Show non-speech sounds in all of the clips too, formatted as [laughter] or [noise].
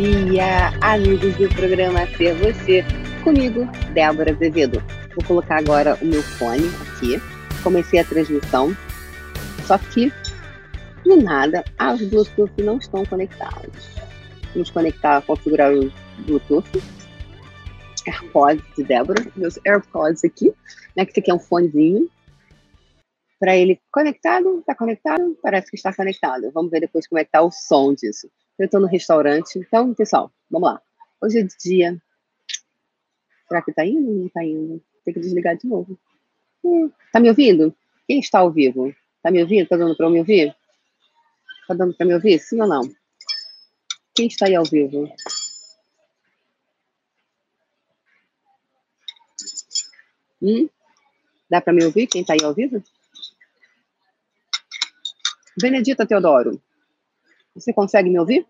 dia, amigos do programa Ser Você, comigo, Débora Azevedo. Vou colocar agora o meu fone aqui. Comecei a transmissão, só que do nada as Bluetooth não estão conectadas. Vamos conectar, configurar o Bluetooth. AirPods de Débora, meus AirPods aqui, né? Que esse aqui é um fonezinho. Para ele conectado, está conectado, parece que está conectado. Vamos ver depois como é que tá o som disso. Eu estou no restaurante, então, pessoal, vamos lá. Hoje é dia. Será que está indo? Não está indo. Tem que desligar de novo. Hum, tá me ouvindo? Quem está ao vivo? Tá me ouvindo? Tá dando para me ouvir? Tá dando para me ouvir? Sim ou não? Quem está aí ao vivo? Hum? Dá para me ouvir? Quem está aí ao vivo? Benedita Teodoro, você consegue me ouvir?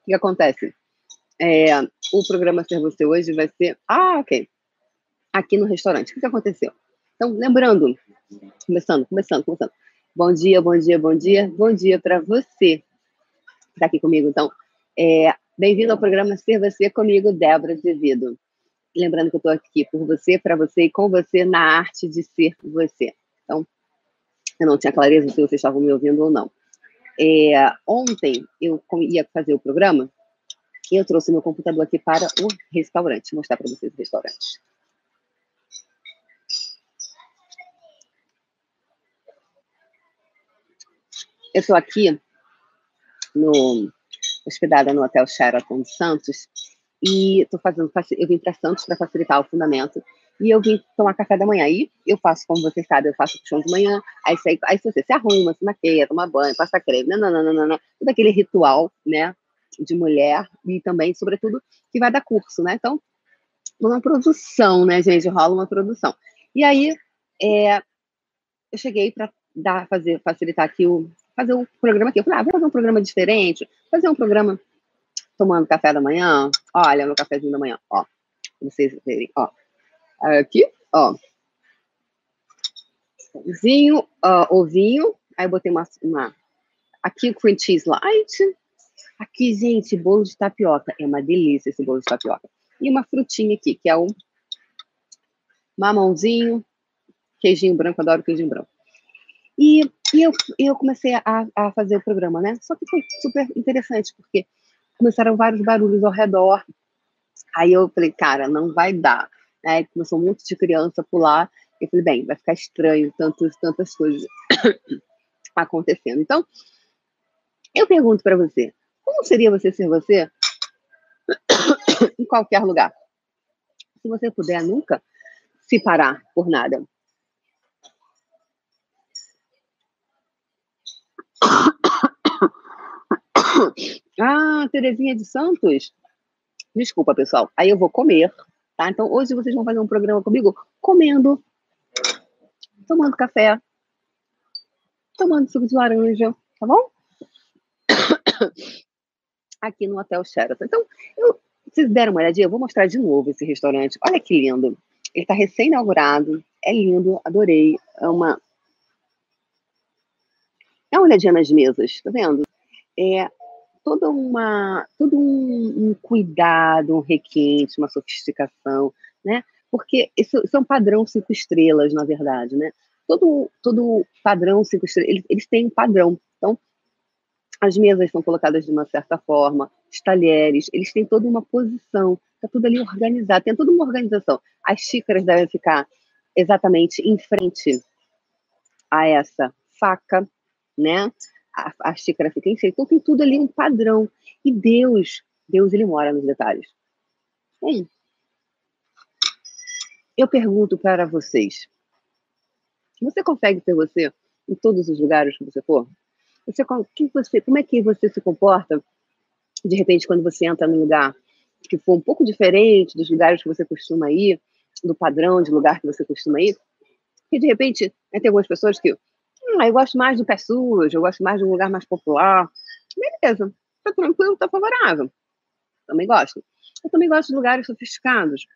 O que acontece? É, o programa Ser Você hoje vai ser. Ah, ok. Aqui no restaurante. O que aconteceu? Então, lembrando, começando, começando, começando. Bom dia, bom dia, bom dia. Bom dia para você está aqui comigo. Então, é, bem-vindo ao programa Ser Você comigo, Débora Azevedo. Lembrando que eu estou aqui por você, para você e com você na arte de ser você. Então, eu não tinha clareza se vocês estavam me ouvindo ou não. É, ontem eu ia fazer o programa e eu trouxe meu computador aqui para o restaurante, Vou mostrar para vocês o restaurante. Eu estou aqui no hospedada no Hotel Sheraton de Santos e estou fazendo eu vim para Santos para facilitar o fundamento e eu vim tomar café da manhã. Aí eu faço, como você sabe, eu faço puxão de manhã, aí, aí você se arruma, se maqueia, toma banho, passa creme, nananana, todo aquele ritual, né, de mulher e também, sobretudo, que vai dar curso, né? Então, uma produção, né, gente? Rola uma produção. E aí, é, eu cheguei para dar, fazer, facilitar aqui o fazer o programa aqui. Eu falei, ah, vou fazer um programa diferente, fazer um programa tomando café da manhã. Olha, meu cafezinho da manhã, ó, pra vocês verem, ó. Aqui, ó. Vinho, uh, ovinho. Aí eu botei uma, uma. Aqui o cream cheese light. Aqui, gente, bolo de tapioca. É uma delícia esse bolo de tapioca. E uma frutinha aqui, que é o mamãozinho, queijinho branco. Adoro queijinho branco. E, e eu, eu comecei a, a fazer o programa, né? Só que foi super interessante, porque começaram vários barulhos ao redor. Aí eu falei, cara, não vai dar né? Começou um monte de criança pular. Eu falei, bem, vai ficar estranho tantas, tantas coisas [coughs] acontecendo. Então, eu pergunto para você, como seria você ser você [coughs] em qualquer lugar? Se você puder nunca se parar por nada. [coughs] Ah, Terezinha de Santos. Desculpa, pessoal. Aí eu vou comer Tá? Então, hoje vocês vão fazer um programa comigo comendo, tomando café, tomando suco de laranja, tá bom? [coughs] Aqui no Hotel Sheraton. Então, eu, vocês deram uma olhadinha, eu vou mostrar de novo esse restaurante. Olha que lindo. Ele está recém-inaugurado, é lindo, adorei. É uma. Dá uma olhadinha nas mesas, tá vendo? É, toda uma, todo um, um, cuidado, um requinte, uma sofisticação, né? Porque isso, isso é um padrão cinco estrelas, na verdade, né? Todo, todo padrão cinco estrelas, eles, eles têm um padrão. Então, as mesas são colocadas de uma certa forma, os talheres, eles têm toda uma posição, está tudo ali organizado, tem toda uma organização. As xícaras devem ficar exatamente em frente a essa faca, né? A, xícara fica em cheia. Então tem tudo ali um padrão. E Deus, Deus ele mora nos detalhes. Bem, eu pergunto para vocês: você consegue ser você em todos os lugares que você for? Você, que você, como é que você se comporta, de repente, quando você entra num lugar que for um pouco diferente dos lugares que você costuma ir, do padrão de lugar que você costuma ir? E, de repente, né, tem algumas pessoas que Hum, eu gosto mais do pé sujo, eu gosto mais de um lugar mais popular. Beleza, tá tranquilo, tá favorável. Também gosto. Eu também gosto de lugares sofisticados.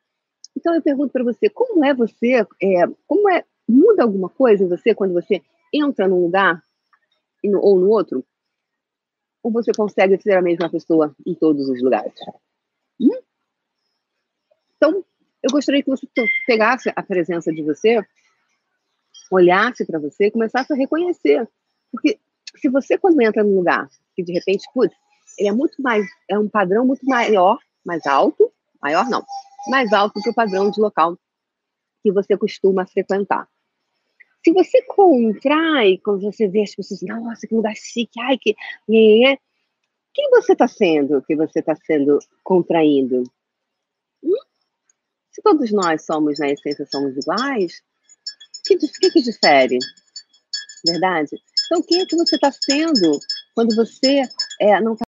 Então eu pergunto para você, como é você, é, como é, muda alguma coisa em você quando você entra num lugar no, ou no outro? Ou você consegue ser a mesma pessoa em todos os lugares? Hum? Então, eu gostaria que você pegasse a presença de você, olhasse para você e começasse a reconhecer. Porque se você, quando entra num lugar que de repente, putz, ele é muito mais, é um padrão muito maior, mais alto, maior não, mais alto que o padrão de local que você costuma frequentar. Se você contrai, quando você vê as pessoas, nossa, que lugar chique, ai, que. Quem você está sendo que você está sendo contraindo? Hum? Se todos nós somos, na essência, somos iguais, que, que, que difere? Verdade? Então, quem é que você está sendo quando você é, não está